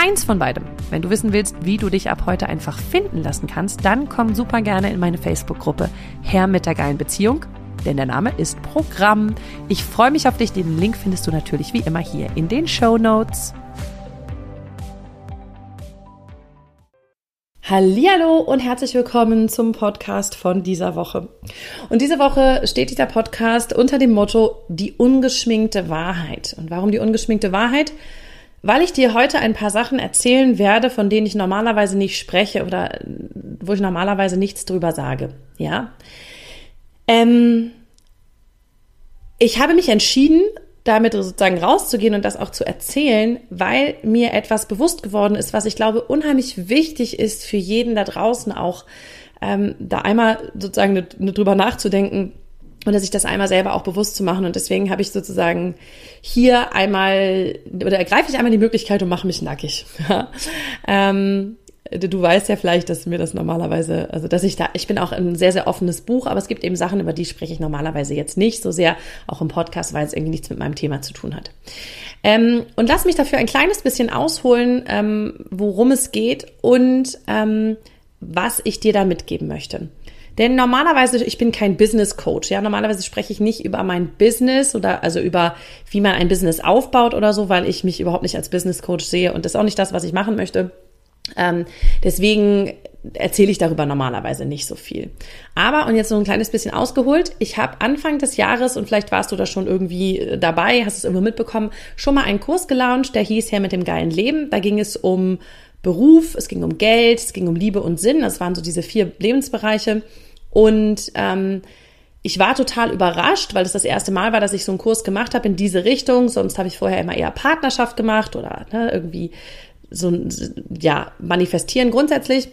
keins von beidem. Wenn du wissen willst, wie du dich ab heute einfach finden lassen kannst, dann komm super gerne in meine Facebook-Gruppe Herr mit der geilen Beziehung, denn der Name ist Programm. Ich freue mich auf dich. Den Link findest du natürlich wie immer hier in den Show Notes. Hallo und herzlich willkommen zum Podcast von dieser Woche. Und diese Woche steht dieser Podcast unter dem Motto die ungeschminkte Wahrheit. Und warum die ungeschminkte Wahrheit? Weil ich dir heute ein paar Sachen erzählen werde, von denen ich normalerweise nicht spreche oder wo ich normalerweise nichts drüber sage. Ja. Ähm, ich habe mich entschieden, damit sozusagen rauszugehen und das auch zu erzählen, weil mir etwas bewusst geworden ist, was ich glaube unheimlich wichtig ist für jeden da draußen auch, ähm, da einmal sozusagen ne, ne drüber nachzudenken, und sich das einmal selber auch bewusst zu machen. Und deswegen habe ich sozusagen hier einmal, oder ergreife ich einmal die Möglichkeit und mache mich nackig. ähm, du weißt ja vielleicht, dass mir das normalerweise, also dass ich da, ich bin auch ein sehr, sehr offenes Buch, aber es gibt eben Sachen, über die spreche ich normalerweise jetzt nicht so sehr, auch im Podcast, weil es irgendwie nichts mit meinem Thema zu tun hat. Ähm, und lass mich dafür ein kleines bisschen ausholen, ähm, worum es geht und ähm, was ich dir da mitgeben möchte. Denn normalerweise, ich bin kein Business Coach, ja, normalerweise spreche ich nicht über mein Business oder also über wie man ein Business aufbaut oder so, weil ich mich überhaupt nicht als Business Coach sehe und das ist auch nicht das, was ich machen möchte. Ähm, deswegen erzähle ich darüber normalerweise nicht so viel. Aber, und jetzt so ein kleines bisschen ausgeholt, ich habe Anfang des Jahres, und vielleicht warst du da schon irgendwie äh, dabei, hast es irgendwo mitbekommen, schon mal einen Kurs gelauncht, der hieß Her mit dem geilen Leben. Da ging es um Beruf, es ging um Geld, es ging um Liebe und Sinn. Das waren so diese vier Lebensbereiche. Und ähm, ich war total überrascht, weil es das erste Mal war, dass ich so einen Kurs gemacht habe in diese Richtung. Sonst habe ich vorher immer eher Partnerschaft gemacht oder ne, irgendwie so ja manifestieren grundsätzlich.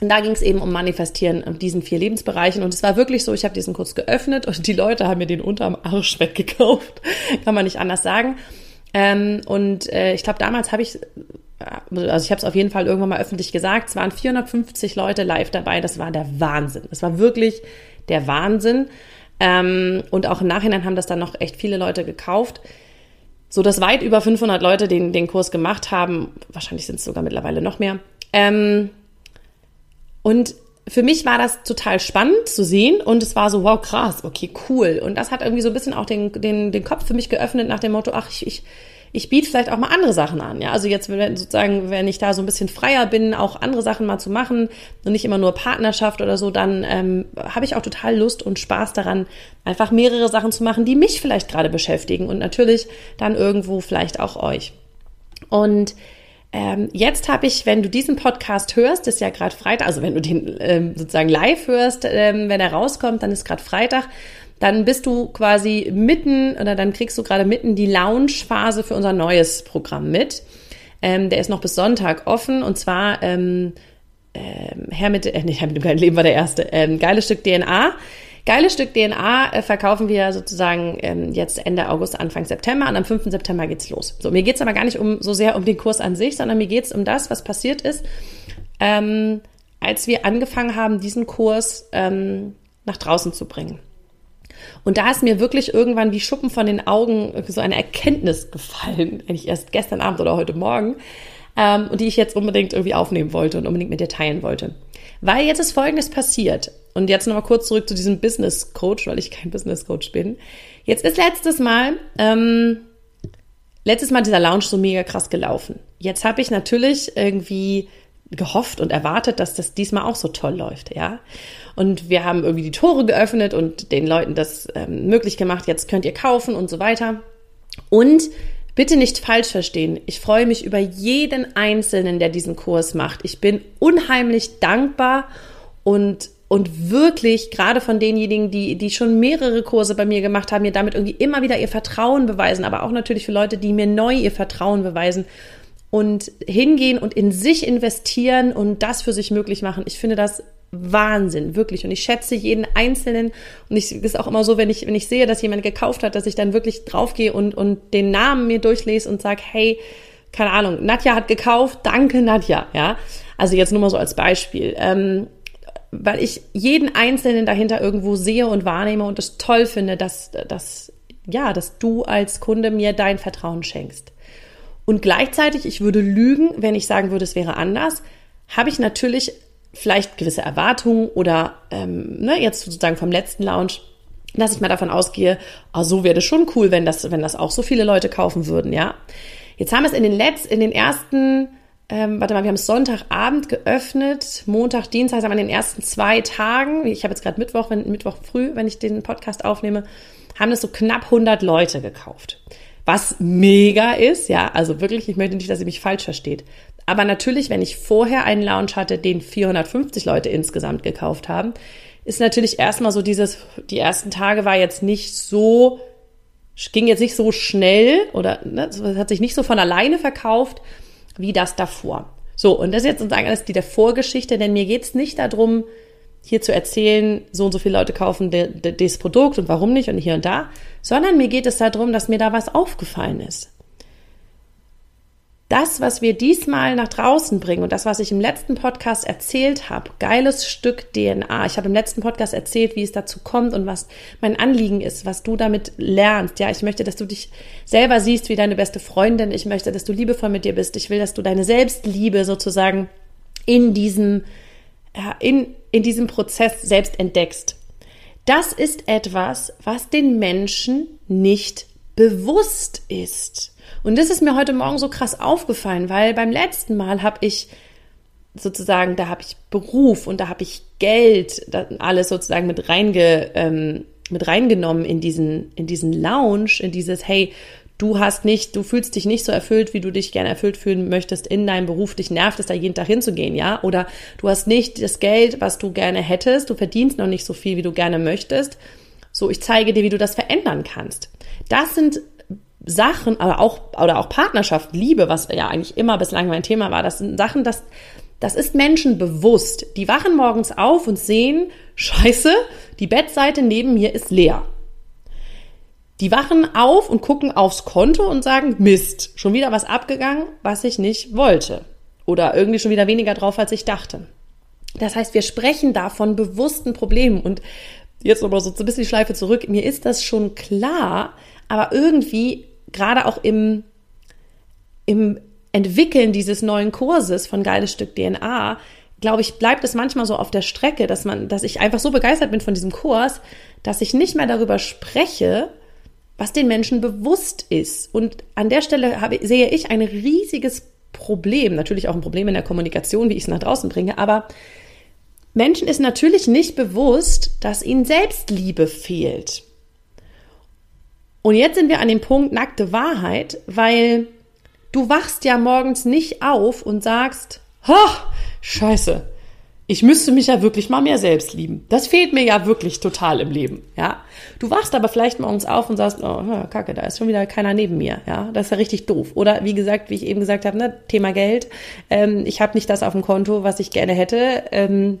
Und da ging es eben um Manifestieren in diesen vier Lebensbereichen. Und es war wirklich so, ich habe diesen Kurs geöffnet und die Leute haben mir den unterm Arsch weggekauft. Kann man nicht anders sagen. Ähm, und äh, ich glaube, damals habe ich also ich habe es auf jeden Fall irgendwann mal öffentlich gesagt, es waren 450 Leute live dabei, das war der Wahnsinn. Das war wirklich der Wahnsinn. Ähm, und auch im Nachhinein haben das dann noch echt viele Leute gekauft, so dass weit über 500 Leute den, den Kurs gemacht haben. Wahrscheinlich sind es sogar mittlerweile noch mehr. Ähm, und für mich war das total spannend zu sehen und es war so, wow, krass, okay, cool. Und das hat irgendwie so ein bisschen auch den, den, den Kopf für mich geöffnet nach dem Motto, ach, ich, ich ich biete vielleicht auch mal andere Sachen an. Ja, also jetzt sozusagen, wenn ich da so ein bisschen freier bin, auch andere Sachen mal zu machen und nicht immer nur Partnerschaft oder so, dann ähm, habe ich auch total Lust und Spaß daran, einfach mehrere Sachen zu machen, die mich vielleicht gerade beschäftigen und natürlich dann irgendwo vielleicht auch euch. Und ähm, jetzt habe ich, wenn du diesen Podcast hörst, ist ja gerade Freitag, also wenn du den ähm, sozusagen live hörst, ähm, wenn er rauskommt, dann ist gerade Freitag dann bist du quasi mitten oder dann kriegst du gerade mitten die Launch-Phase für unser neues Programm mit. Ähm, der ist noch bis Sonntag offen und zwar ähm, ähm, Herr mit, äh, nicht Herr mit dem geilen Leben war der erste, ähm, geiles Stück DNA. Geiles Stück DNA äh, verkaufen wir sozusagen ähm, jetzt Ende August, Anfang September und am 5. September geht's los. So, mir geht's aber gar nicht um so sehr um den Kurs an sich, sondern mir geht's um das, was passiert ist, ähm, als wir angefangen haben, diesen Kurs ähm, nach draußen zu bringen. Und da ist mir wirklich irgendwann wie Schuppen von den Augen so eine Erkenntnis gefallen, eigentlich erst gestern Abend oder heute Morgen, ähm, und die ich jetzt unbedingt irgendwie aufnehmen wollte und unbedingt mit dir teilen wollte. Weil jetzt ist Folgendes passiert. Und jetzt nochmal kurz zurück zu diesem Business Coach, weil ich kein Business Coach bin. Jetzt ist letztes Mal, ähm, letztes Mal dieser Lounge so mega krass gelaufen. Jetzt habe ich natürlich irgendwie gehofft und erwartet, dass das diesmal auch so toll läuft, ja. Und wir haben irgendwie die Tore geöffnet und den Leuten das ähm, möglich gemacht, jetzt könnt ihr kaufen und so weiter. Und Bitte nicht falsch verstehen. Ich freue mich über jeden Einzelnen, der diesen Kurs macht. Ich bin unheimlich dankbar und und wirklich gerade von denjenigen, die, die schon mehrere Kurse bei mir gemacht haben, mir damit irgendwie immer wieder ihr Vertrauen beweisen, aber auch natürlich für Leute, die mir neu ihr Vertrauen beweisen und hingehen und in sich investieren und das für sich möglich machen. Ich finde das Wahnsinn, wirklich. Und ich schätze jeden Einzelnen. Und ich ist auch immer so, wenn ich, wenn ich sehe, dass jemand gekauft hat, dass ich dann wirklich draufgehe und, und den Namen mir durchlese und sage, hey, keine Ahnung, Nadja hat gekauft, danke Nadja, ja. Also jetzt nur mal so als Beispiel. Ähm, weil ich jeden Einzelnen dahinter irgendwo sehe und wahrnehme und es toll finde, dass, dass, ja, dass du als Kunde mir dein Vertrauen schenkst. Und gleichzeitig, ich würde lügen, wenn ich sagen würde, es wäre anders, habe ich natürlich vielleicht gewisse Erwartungen oder ähm, ne, jetzt sozusagen vom letzten Lounge, dass ich mal davon ausgehe, oh, so wäre das schon cool, wenn das, wenn das auch so viele Leute kaufen würden, ja. Jetzt haben wir es in den Letz, in den ersten, ähm, warte mal, wir haben es Sonntagabend geöffnet, Montag, Dienstag, also an den ersten zwei Tagen, ich habe jetzt gerade Mittwoch, wenn, Mittwoch früh, wenn ich den Podcast aufnehme, haben es so knapp 100 Leute gekauft. Was mega ist, ja, also wirklich, ich möchte nicht, dass ihr mich falsch versteht. Aber natürlich, wenn ich vorher einen Lounge hatte, den 450 Leute insgesamt gekauft haben, ist natürlich erstmal so dieses, die ersten Tage war jetzt nicht so, ging jetzt nicht so schnell oder ne, hat sich nicht so von alleine verkauft wie das davor. So, und das ist jetzt sozusagen alles die der Vorgeschichte, denn mir geht's nicht darum, hier zu erzählen, so und so viele Leute kaufen das Produkt und warum nicht und hier und da, sondern mir geht es darum, dass mir da was aufgefallen ist das, was wir diesmal nach draußen bringen und das, was ich im letzten Podcast erzählt habe, geiles Stück DNA. Ich habe im letzten Podcast erzählt, wie es dazu kommt und was mein Anliegen ist, was du damit lernst. Ja, ich möchte, dass du dich selber siehst wie deine beste Freundin. Ich möchte, dass du liebevoll mit dir bist. Ich will, dass du deine Selbstliebe sozusagen in diesem, in, in diesem Prozess selbst entdeckst. Das ist etwas, was den Menschen nicht bewusst ist. Und das ist mir heute Morgen so krass aufgefallen, weil beim letzten Mal habe ich sozusagen, da habe ich Beruf und da habe ich Geld, alles sozusagen mit reinge, ähm, mit reingenommen in diesen, in diesen Lounge, in dieses, hey, du hast nicht, du fühlst dich nicht so erfüllt, wie du dich gerne erfüllt fühlen möchtest in deinem Beruf, dich nervt es, da jeden Tag hinzugehen, ja? Oder du hast nicht das Geld, was du gerne hättest, du verdienst noch nicht so viel, wie du gerne möchtest. So, ich zeige dir, wie du das verändern kannst. Das sind Sachen, aber auch, oder auch Partnerschaft, Liebe, was ja eigentlich immer bislang mein Thema war, das sind Sachen, das, das ist Menschen bewusst. Die wachen morgens auf und sehen, scheiße, die Bettseite neben mir ist leer. Die wachen auf und gucken aufs Konto und sagen, Mist, schon wieder was abgegangen, was ich nicht wollte. Oder irgendwie schon wieder weniger drauf, als ich dachte. Das heißt, wir sprechen da von bewussten Problemen. Und jetzt nochmal so ein bisschen die Schleife zurück. Mir ist das schon klar, aber irgendwie gerade auch im, im Entwickeln dieses neuen Kurses von Geiles Stück DNA, glaube ich, bleibt es manchmal so auf der Strecke, dass man, dass ich einfach so begeistert bin von diesem Kurs, dass ich nicht mehr darüber spreche, was den Menschen bewusst ist. Und an der Stelle habe, sehe ich ein riesiges Problem, natürlich auch ein Problem in der Kommunikation, wie ich es nach draußen bringe, aber Menschen ist natürlich nicht bewusst, dass ihnen Selbstliebe fehlt. Und jetzt sind wir an dem Punkt nackte Wahrheit, weil du wachst ja morgens nicht auf und sagst, ha, scheiße, ich müsste mich ja wirklich mal mehr selbst lieben. Das fehlt mir ja wirklich total im Leben, ja. Du wachst aber vielleicht morgens auf und sagst, oh, kacke, da ist schon wieder keiner neben mir, ja. Das ist ja richtig doof. Oder wie gesagt, wie ich eben gesagt habe, ne, Thema Geld. Ähm, ich habe nicht das auf dem Konto, was ich gerne hätte. Ähm,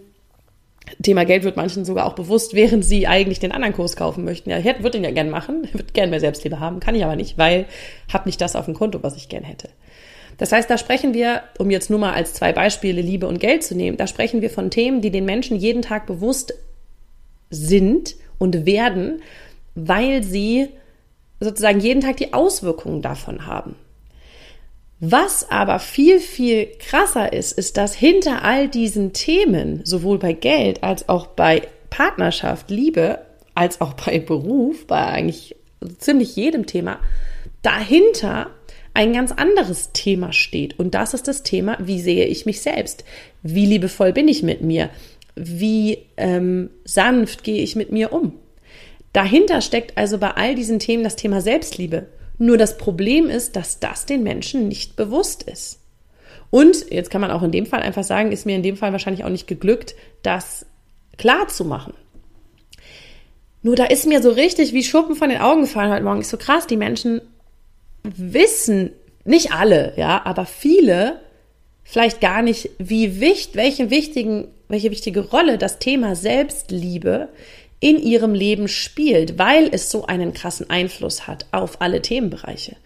Thema Geld wird manchen sogar auch bewusst, während sie eigentlich den anderen Kurs kaufen möchten. Ja, ich würde den ja gern machen, würde gern mehr Selbstliebe haben, kann ich aber nicht, weil habe nicht das auf dem Konto, was ich gern hätte. Das heißt, da sprechen wir, um jetzt nur mal als zwei Beispiele Liebe und Geld zu nehmen, da sprechen wir von Themen, die den Menschen jeden Tag bewusst sind und werden, weil sie sozusagen jeden Tag die Auswirkungen davon haben. Was aber viel, viel krasser ist, ist, dass hinter all diesen Themen, sowohl bei Geld als auch bei Partnerschaft, Liebe, als auch bei Beruf, bei eigentlich ziemlich jedem Thema, dahinter ein ganz anderes Thema steht. Und das ist das Thema, wie sehe ich mich selbst? Wie liebevoll bin ich mit mir? Wie ähm, sanft gehe ich mit mir um? Dahinter steckt also bei all diesen Themen das Thema Selbstliebe. Nur das Problem ist, dass das den Menschen nicht bewusst ist. Und jetzt kann man auch in dem Fall einfach sagen, ist mir in dem Fall wahrscheinlich auch nicht geglückt, das klar zu machen. Nur da ist mir so richtig wie Schuppen von den Augen gefallen heute Morgen. Ist so krass, die Menschen wissen, nicht alle, ja, aber viele vielleicht gar nicht, wie wichtig, welche wichtigen, welche wichtige Rolle das Thema Selbstliebe in ihrem Leben spielt, weil es so einen krassen Einfluss hat auf alle Themenbereiche.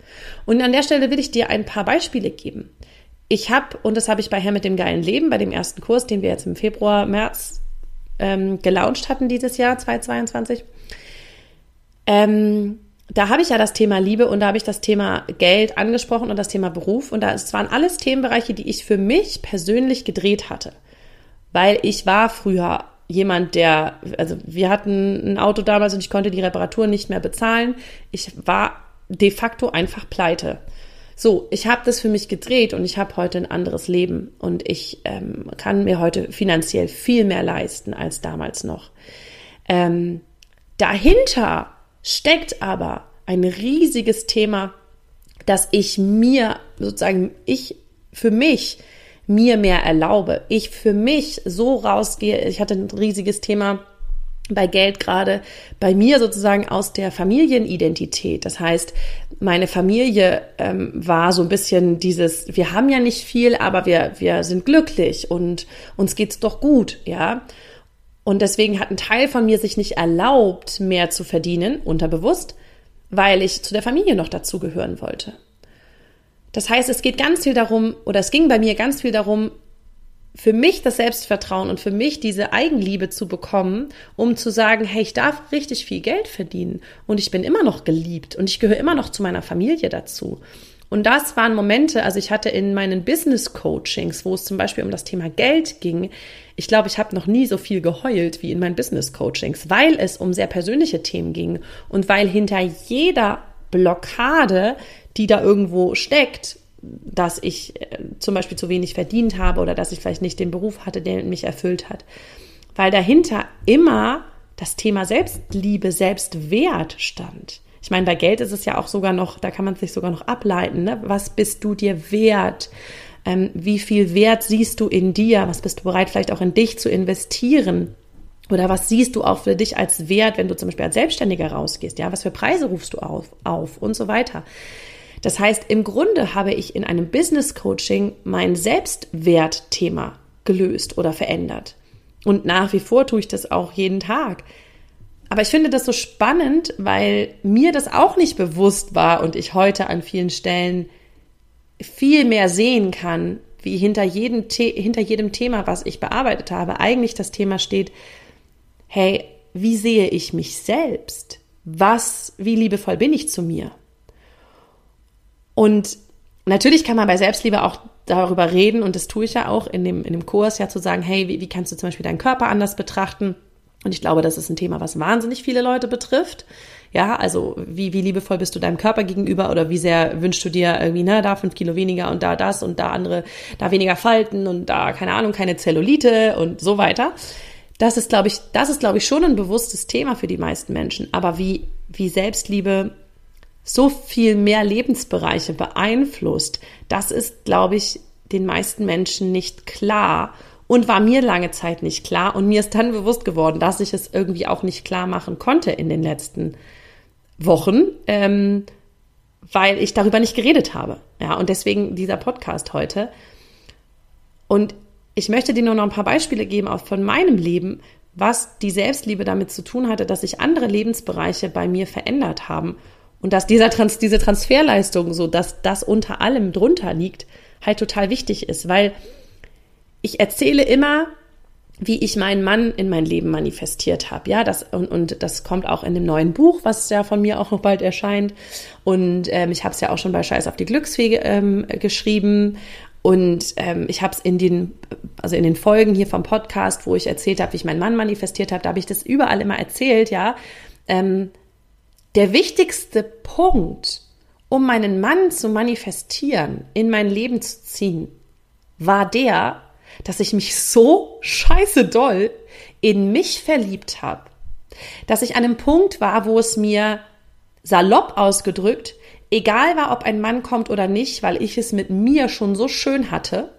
Und an der Stelle will ich dir ein paar Beispiele geben. Ich habe, und das habe ich bei Herr mit dem geilen Leben, bei dem ersten Kurs, den wir jetzt im Februar, März ähm, gelauncht hatten dieses Jahr, 2022, ähm, da habe ich ja das Thema Liebe und da habe ich das Thema Geld angesprochen und das Thema Beruf. Und da es waren alles Themenbereiche, die ich für mich persönlich gedreht hatte. Weil ich war früher jemand, der, also wir hatten ein Auto damals und ich konnte die Reparatur nicht mehr bezahlen. Ich war de facto einfach pleite. So, ich habe das für mich gedreht und ich habe heute ein anderes Leben und ich ähm, kann mir heute finanziell viel mehr leisten als damals noch. Ähm, dahinter steckt aber ein riesiges Thema, dass ich mir sozusagen, ich für mich mir mehr erlaube. Ich für mich so rausgehe. Ich hatte ein riesiges Thema bei Geld gerade bei mir sozusagen aus der Familienidentität. Das heißt, meine Familie ähm, war so ein bisschen dieses, wir haben ja nicht viel, aber wir, wir sind glücklich und uns geht's doch gut, ja. Und deswegen hat ein Teil von mir sich nicht erlaubt, mehr zu verdienen, unterbewusst, weil ich zu der Familie noch dazugehören wollte. Das heißt, es geht ganz viel darum, oder es ging bei mir ganz viel darum, für mich das Selbstvertrauen und für mich diese Eigenliebe zu bekommen, um zu sagen, hey, ich darf richtig viel Geld verdienen und ich bin immer noch geliebt und ich gehöre immer noch zu meiner Familie dazu. Und das waren Momente, also ich hatte in meinen Business Coachings, wo es zum Beispiel um das Thema Geld ging, ich glaube, ich habe noch nie so viel geheult wie in meinen Business Coachings, weil es um sehr persönliche Themen ging und weil hinter jeder Blockade, die da irgendwo steckt, dass ich äh, zum Beispiel zu wenig verdient habe oder dass ich vielleicht nicht den Beruf hatte, der mich erfüllt hat, weil dahinter immer das Thema Selbstliebe, Selbstwert stand. Ich meine, bei Geld ist es ja auch sogar noch, da kann man sich sogar noch ableiten. Ne? Was bist du dir wert? Ähm, wie viel Wert siehst du in dir? Was bist du bereit, vielleicht auch in dich zu investieren? Oder was siehst du auch für dich als Wert, wenn du zum Beispiel als Selbstständiger rausgehst? Ja, was für Preise rufst du auf, auf und so weiter. Das heißt, im Grunde habe ich in einem Business Coaching mein Selbstwertthema gelöst oder verändert. Und nach wie vor tue ich das auch jeden Tag. Aber ich finde das so spannend, weil mir das auch nicht bewusst war und ich heute an vielen Stellen viel mehr sehen kann, wie hinter jedem, hinter jedem Thema, was ich bearbeitet habe, eigentlich das Thema steht, hey, wie sehe ich mich selbst? Was, wie liebevoll bin ich zu mir? Und natürlich kann man bei Selbstliebe auch darüber reden und das tue ich ja auch in dem, in dem Kurs ja zu sagen, hey, wie, wie kannst du zum Beispiel deinen Körper anders betrachten? Und ich glaube, das ist ein Thema, was wahnsinnig viele Leute betrifft. Ja, also wie, wie liebevoll bist du deinem Körper gegenüber oder wie sehr wünschst du dir irgendwie, ne, da fünf Kilo weniger und da das und da andere, da weniger Falten und da, keine Ahnung, keine Zellulite und so weiter. Das ist, glaube ich, das ist, glaube ich, schon ein bewusstes Thema für die meisten Menschen. Aber wie, wie Selbstliebe so viel mehr Lebensbereiche beeinflusst, das ist, glaube ich, den meisten Menschen nicht klar und war mir lange Zeit nicht klar. Und mir ist dann bewusst geworden, dass ich es irgendwie auch nicht klar machen konnte in den letzten Wochen, ähm, weil ich darüber nicht geredet habe. Ja, und deswegen dieser Podcast heute. Und ich möchte dir nur noch ein paar Beispiele geben, auch von meinem Leben, was die Selbstliebe damit zu tun hatte, dass sich andere Lebensbereiche bei mir verändert haben und dass dieser Trans diese Transferleistung, so dass das unter allem drunter liegt, halt total wichtig ist, weil ich erzähle immer, wie ich meinen Mann in mein Leben manifestiert habe. Ja, das und, und das kommt auch in dem neuen Buch, was ja von mir auch noch bald erscheint. Und ähm, ich habe es ja auch schon bei Scheiß auf die Glücksfege ähm, geschrieben. Und ähm, ich habe es in den, also in den Folgen hier vom Podcast, wo ich erzählt habe, wie ich meinen Mann manifestiert habe, da habe ich das überall immer erzählt, ja. Ähm, der wichtigste Punkt, um meinen Mann zu manifestieren, in mein Leben zu ziehen, war der, dass ich mich so scheiße doll in mich verliebt habe, dass ich an einem Punkt war, wo es mir salopp ausgedrückt egal war, ob ein Mann kommt oder nicht, weil ich es mit mir schon so schön hatte,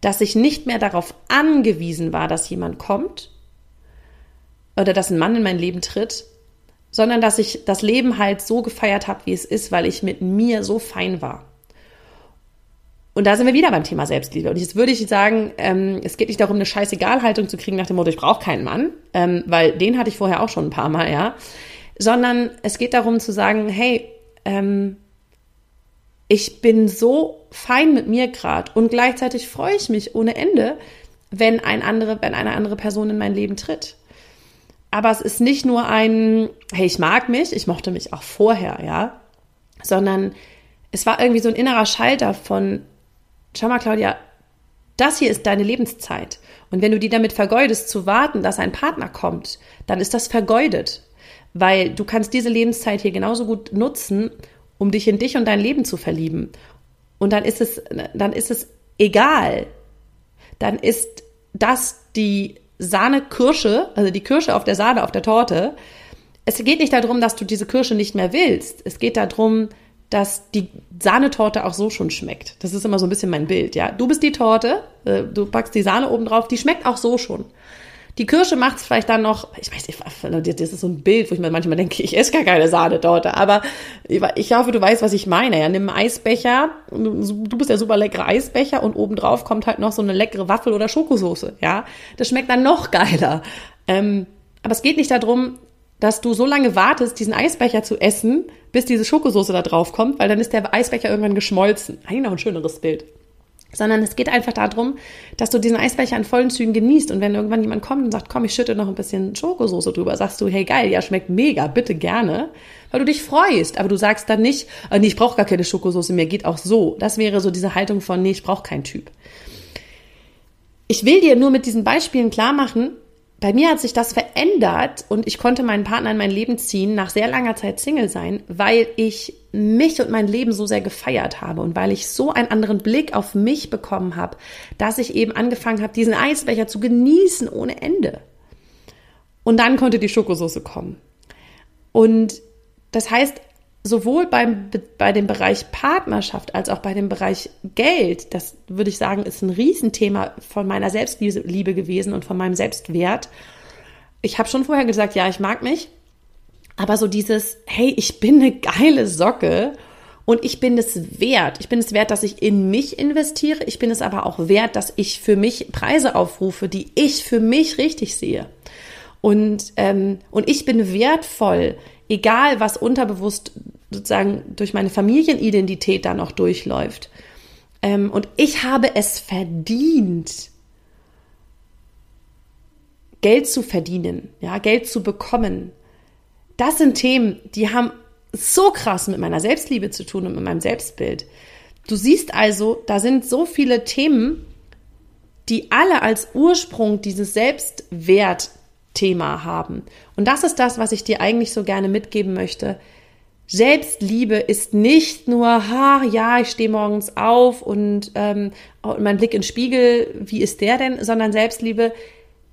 dass ich nicht mehr darauf angewiesen war, dass jemand kommt oder dass ein Mann in mein Leben tritt, sondern dass ich das Leben halt so gefeiert habe, wie es ist, weil ich mit mir so fein war. Und da sind wir wieder beim Thema Selbstliebe. Und jetzt würde ich sagen, ähm, es geht nicht darum, eine Scheißegal-Haltung zu kriegen nach dem Motto, ich brauche keinen Mann, ähm, weil den hatte ich vorher auch schon ein paar Mal, ja. Sondern es geht darum zu sagen, hey, ähm, ich bin so fein mit mir gerade und gleichzeitig freue ich mich ohne Ende, wenn ein andere, wenn eine andere Person in mein Leben tritt. Aber es ist nicht nur ein, hey, ich mag mich, ich mochte mich auch vorher, ja, sondern es war irgendwie so ein innerer Schalter von, schau mal, Claudia, das hier ist deine Lebenszeit. Und wenn du die damit vergeudest, zu warten, dass ein Partner kommt, dann ist das vergeudet. Weil du kannst diese Lebenszeit hier genauso gut nutzen, um dich in dich und dein Leben zu verlieben. Und dann ist es, dann ist es egal. Dann ist das die Sahne-Kirsche, also die Kirsche auf der Sahne, auf der Torte. Es geht nicht darum, dass du diese Kirsche nicht mehr willst. Es geht darum, dass die Sahnetorte auch so schon schmeckt. Das ist immer so ein bisschen mein Bild, ja. Du bist die Torte, äh, du packst die Sahne oben drauf, die schmeckt auch so schon. Die Kirsche macht es vielleicht dann noch, ich weiß nicht, das ist so ein Bild, wo ich mir manchmal denke, ich esse gar keine Sahnetorte, aber ich hoffe, du weißt, was ich meine. Ja, nimm einen Eisbecher, du bist der super leckere Eisbecher und obendrauf kommt halt noch so eine leckere Waffel oder Schokosoße, ja. Das schmeckt dann noch geiler. Ähm, aber es geht nicht darum, dass du so lange wartest, diesen Eisbecher zu essen, bis diese Schokosoße da drauf kommt, weil dann ist der Eisbecher irgendwann geschmolzen. Eigentlich noch ein schöneres Bild sondern es geht einfach darum, dass du diesen Eisbecher in vollen Zügen genießt und wenn irgendwann jemand kommt und sagt, komm, ich schütte noch ein bisschen Schokosoße drüber, sagst du, hey geil, ja, schmeckt mega, bitte gerne, weil du dich freust, aber du sagst dann nicht, oh, nee, ich brauche gar keine Schokosoße mehr, geht auch so. Das wäre so diese Haltung von, nee, ich brauche keinen Typ. Ich will dir nur mit diesen Beispielen klar machen, bei mir hat sich das verändert und ich konnte meinen Partner in mein Leben ziehen, nach sehr langer Zeit Single sein, weil ich mich und mein Leben so sehr gefeiert habe und weil ich so einen anderen Blick auf mich bekommen habe, dass ich eben angefangen habe, diesen Eisbecher zu genießen ohne Ende. Und dann konnte die Schokosoße kommen. Und das heißt, sowohl beim, bei dem Bereich Partnerschaft als auch bei dem Bereich Geld, das würde ich sagen, ist ein Riesenthema von meiner Selbstliebe gewesen und von meinem Selbstwert. Ich habe schon vorher gesagt, ja, ich mag mich, aber so dieses, hey, ich bin eine geile Socke und ich bin es wert. Ich bin es wert, dass ich in mich investiere. Ich bin es aber auch wert, dass ich für mich Preise aufrufe, die ich für mich richtig sehe. Und, ähm, und ich bin wertvoll egal was unterbewusst sozusagen durch meine Familienidentität da noch durchläuft. Ähm, und ich habe es verdient, Geld zu verdienen, ja, Geld zu bekommen. Das sind Themen, die haben so krass mit meiner Selbstliebe zu tun und mit meinem Selbstbild. Du siehst also, da sind so viele Themen, die alle als Ursprung dieses Selbstwert Thema haben. Und das ist das, was ich dir eigentlich so gerne mitgeben möchte. Selbstliebe ist nicht nur, ha, ja, ich stehe morgens auf und, ähm, und mein Blick in den Spiegel, wie ist der denn? Sondern Selbstliebe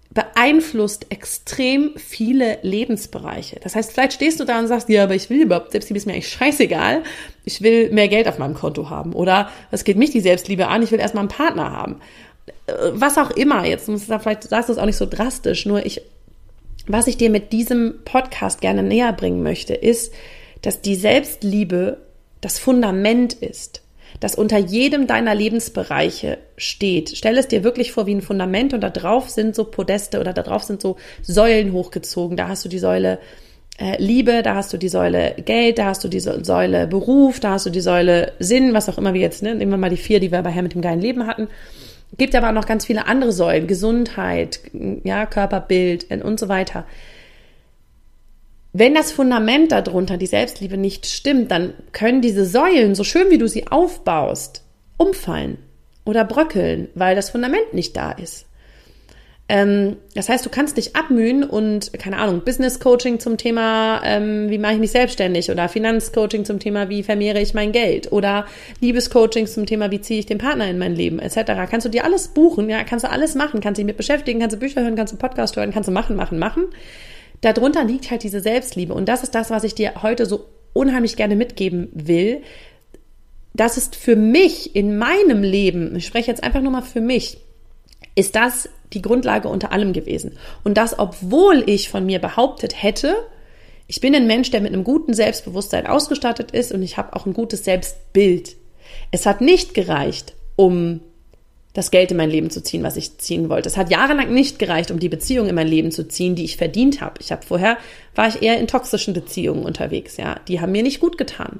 beeinflusst extrem viele Lebensbereiche. Das heißt, vielleicht stehst du da und sagst, ja, aber ich will überhaupt, Selbstliebe ist mir eigentlich scheißegal. Ich will mehr Geld auf meinem Konto haben. Oder was geht mich die Selbstliebe an? Ich will erstmal einen Partner haben. Äh, was auch immer. Jetzt vielleicht sagst du es auch nicht so drastisch. Nur ich was ich dir mit diesem Podcast gerne näher bringen möchte, ist, dass die Selbstliebe das Fundament ist, das unter jedem deiner Lebensbereiche steht. Stell es dir wirklich vor wie ein Fundament und da drauf sind so Podeste oder da drauf sind so Säulen hochgezogen. Da hast du die Säule äh, Liebe, da hast du die Säule Geld, da hast du die Säule Beruf, da hast du die Säule Sinn, was auch immer wir jetzt, ne? nehmen wir mal die vier, die wir bei Herr mit dem geilen Leben hatten. Gibt aber noch ganz viele andere Säulen, Gesundheit, ja, Körperbild und so weiter. Wenn das Fundament darunter, die Selbstliebe, nicht stimmt, dann können diese Säulen, so schön wie du sie aufbaust, umfallen oder bröckeln, weil das Fundament nicht da ist. Ähm, das heißt, du kannst dich abmühen und, keine Ahnung, Business Coaching zum Thema, ähm, wie mache ich mich selbstständig oder Finanzcoaching zum Thema, wie vermehre ich mein Geld oder Liebescoaching zum Thema, wie ziehe ich den Partner in mein Leben, etc. Kannst du dir alles buchen, ja, kannst du alles machen, kannst dich mit beschäftigen, kannst du Bücher hören, kannst du Podcast hören, kannst du machen, machen, machen. Darunter liegt halt diese Selbstliebe und das ist das, was ich dir heute so unheimlich gerne mitgeben will, das ist für mich in meinem Leben, ich spreche jetzt einfach nur mal für mich, ist das die Grundlage unter allem gewesen. Und das, obwohl ich von mir behauptet hätte, ich bin ein Mensch, der mit einem guten Selbstbewusstsein ausgestattet ist und ich habe auch ein gutes Selbstbild. Es hat nicht gereicht, um das Geld in mein Leben zu ziehen, was ich ziehen wollte. Es hat jahrelang nicht gereicht, um die Beziehung in mein Leben zu ziehen, die ich verdient habe. Ich habe vorher war ich eher in toxischen Beziehungen unterwegs, ja, die haben mir nicht gut getan,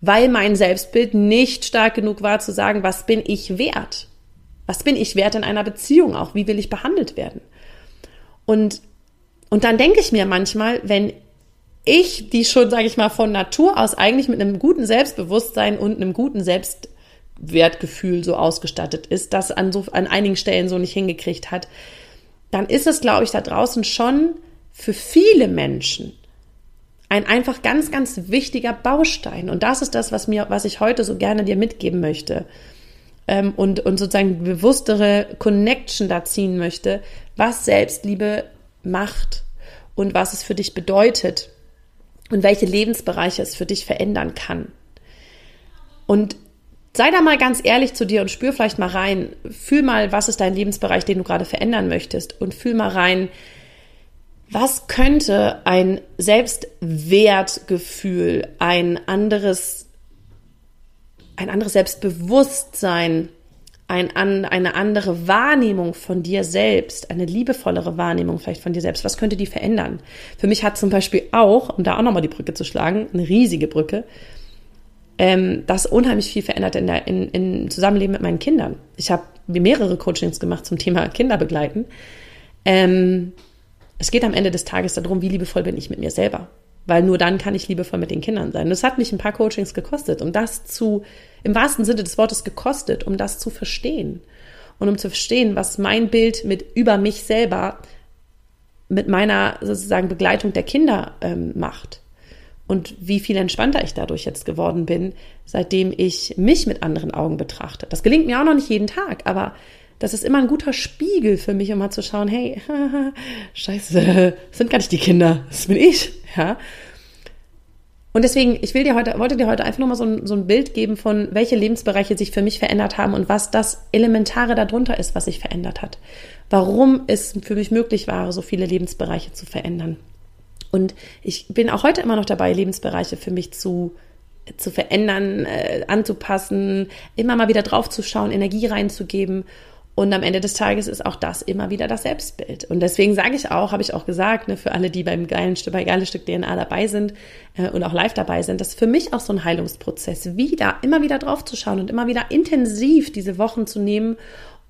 weil mein Selbstbild nicht stark genug war zu sagen, was bin ich wert? Was bin ich wert in einer Beziehung auch? Wie will ich behandelt werden? Und und dann denke ich mir manchmal, wenn ich, die schon, sage ich mal, von Natur aus eigentlich mit einem guten Selbstbewusstsein und einem guten Selbst Wertgefühl so ausgestattet ist, das an, so, an einigen Stellen so nicht hingekriegt hat, dann ist es, glaube ich, da draußen schon für viele Menschen ein einfach ganz, ganz wichtiger Baustein. Und das ist das, was mir, was ich heute so gerne dir mitgeben möchte. Ähm, und, und sozusagen bewusstere Connection da ziehen möchte, was Selbstliebe macht und was es für dich bedeutet und welche Lebensbereiche es für dich verändern kann. Und Sei da mal ganz ehrlich zu dir und spür vielleicht mal rein. Fühl mal, was ist dein Lebensbereich, den du gerade verändern möchtest. Und fühl mal rein, was könnte ein Selbstwertgefühl, ein anderes, ein anderes Selbstbewusstsein, ein, eine andere Wahrnehmung von dir selbst, eine liebevollere Wahrnehmung vielleicht von dir selbst, was könnte die verändern? Für mich hat zum Beispiel auch, um da auch nochmal die Brücke zu schlagen, eine riesige Brücke, ähm, das unheimlich viel verändert in der in, in Zusammenleben mit meinen Kindern. Ich habe mehrere Coachings gemacht zum Thema Kinderbegleiten. Ähm, es geht am Ende des Tages darum, wie liebevoll bin ich mit mir selber. Weil nur dann kann ich liebevoll mit den Kindern sein. Das hat mich ein paar Coachings gekostet, um das zu, im wahrsten Sinne des Wortes gekostet, um das zu verstehen. Und um zu verstehen, was mein Bild mit über mich selber, mit meiner sozusagen Begleitung der Kinder ähm, macht und wie viel entspannter ich dadurch jetzt geworden bin, seitdem ich mich mit anderen Augen betrachte. Das gelingt mir auch noch nicht jeden Tag, aber das ist immer ein guter Spiegel für mich, um mal zu schauen, hey, scheiße, sind gar nicht die Kinder, das bin ich, ja. Und deswegen, ich will dir heute, wollte dir heute einfach nur mal so ein, so ein Bild geben von, welche Lebensbereiche sich für mich verändert haben und was das Elementare darunter ist, was sich verändert hat. Warum es für mich möglich war, so viele Lebensbereiche zu verändern. Und ich bin auch heute immer noch dabei, Lebensbereiche für mich zu zu verändern, äh, anzupassen, immer mal wieder draufzuschauen, Energie reinzugeben. Und am Ende des Tages ist auch das immer wieder das Selbstbild. Und deswegen sage ich auch, habe ich auch gesagt, ne, für alle, die beim geilen bei geiles Stück DNA dabei sind äh, und auch live dabei sind, das ist für mich auch so ein Heilungsprozess, wieder, immer wieder draufzuschauen und immer wieder intensiv diese Wochen zu nehmen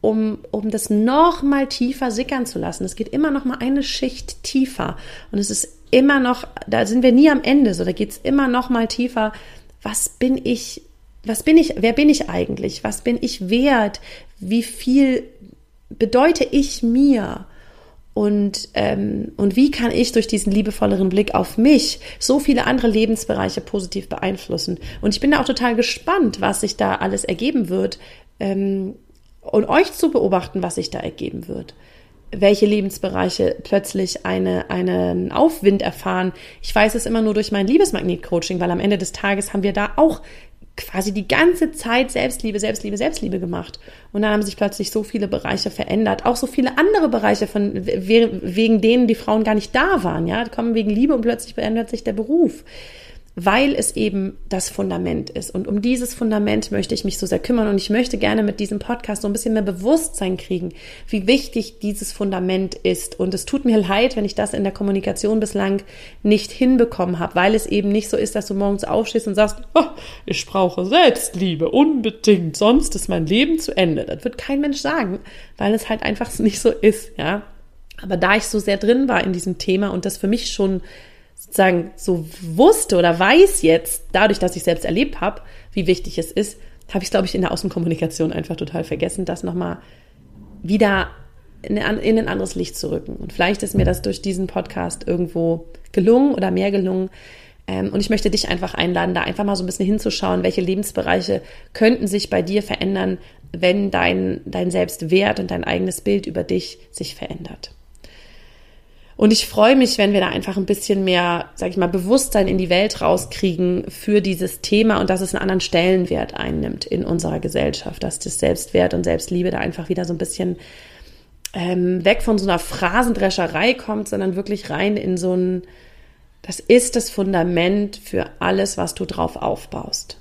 um, um das noch mal tiefer sickern zu lassen. Es geht immer noch mal eine Schicht tiefer und es ist immer noch, da sind wir nie am Ende, so da geht es immer noch mal tiefer. Was bin ich? Was bin ich? Wer bin ich eigentlich? Was bin ich wert? Wie viel bedeute ich mir? Und, ähm, und wie kann ich durch diesen liebevolleren Blick auf mich so viele andere Lebensbereiche positiv beeinflussen? Und ich bin da auch total gespannt, was sich da alles ergeben wird, ähm, und euch zu beobachten, was sich da ergeben wird. Welche Lebensbereiche plötzlich eine, einen Aufwind erfahren. Ich weiß es immer nur durch mein Liebesmagnet-Coaching, weil am Ende des Tages haben wir da auch quasi die ganze Zeit Selbstliebe, Selbstliebe, Selbstliebe gemacht. Und dann haben sich plötzlich so viele Bereiche verändert. Auch so viele andere Bereiche, von, wegen denen die Frauen gar nicht da waren. Ja, die kommen wegen Liebe und plötzlich verändert sich der Beruf weil es eben das Fundament ist. Und um dieses Fundament möchte ich mich so sehr kümmern und ich möchte gerne mit diesem Podcast so ein bisschen mehr Bewusstsein kriegen, wie wichtig dieses Fundament ist. Und es tut mir leid, wenn ich das in der Kommunikation bislang nicht hinbekommen habe, weil es eben nicht so ist, dass du morgens aufstehst und sagst, oh, ich brauche Selbstliebe unbedingt, sonst ist mein Leben zu Ende. Das wird kein Mensch sagen, weil es halt einfach nicht so ist, ja. Aber da ich so sehr drin war in diesem Thema und das für mich schon sozusagen so wusste oder weiß jetzt, dadurch, dass ich selbst erlebt habe, wie wichtig es ist, habe ich glaube ich, in der Außenkommunikation einfach total vergessen, das nochmal wieder in, in ein anderes Licht zu rücken. Und vielleicht ist mir das durch diesen Podcast irgendwo gelungen oder mehr gelungen. Ähm, und ich möchte dich einfach einladen, da einfach mal so ein bisschen hinzuschauen, welche Lebensbereiche könnten sich bei dir verändern, wenn dein, dein Selbstwert und dein eigenes Bild über dich sich verändert. Und ich freue mich, wenn wir da einfach ein bisschen mehr, sag ich mal, Bewusstsein in die Welt rauskriegen für dieses Thema und dass es einen anderen Stellenwert einnimmt in unserer Gesellschaft, dass das Selbstwert und Selbstliebe da einfach wieder so ein bisschen ähm, weg von so einer Phrasendrescherei kommt, sondern wirklich rein in so ein, das ist das Fundament für alles, was du drauf aufbaust.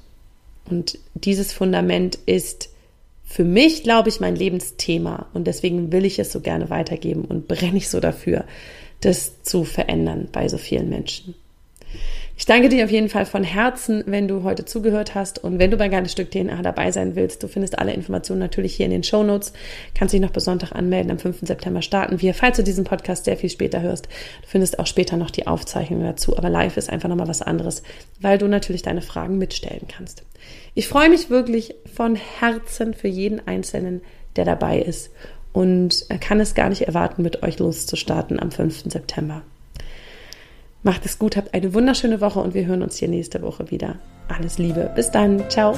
Und dieses Fundament ist für mich, glaube ich, mein Lebensthema. Und deswegen will ich es so gerne weitergeben und brenne ich so dafür, das zu verändern bei so vielen Menschen. Ich danke dir auf jeden Fall von Herzen, wenn du heute zugehört hast und wenn du bei Geiles Stück DNA dabei sein willst. Du findest alle Informationen natürlich hier in den Show Notes. Kannst dich noch bis Sonntag anmelden. Am 5. September starten wir. Falls du diesen Podcast sehr viel später hörst, du findest auch später noch die Aufzeichnung dazu. Aber live ist einfach nochmal was anderes, weil du natürlich deine Fragen mitstellen kannst. Ich freue mich wirklich von Herzen für jeden Einzelnen, der dabei ist und kann es gar nicht erwarten, mit euch loszustarten am 5. September. Macht es gut, habt eine wunderschöne Woche und wir hören uns hier nächste Woche wieder. Alles Liebe. Bis dann. Ciao.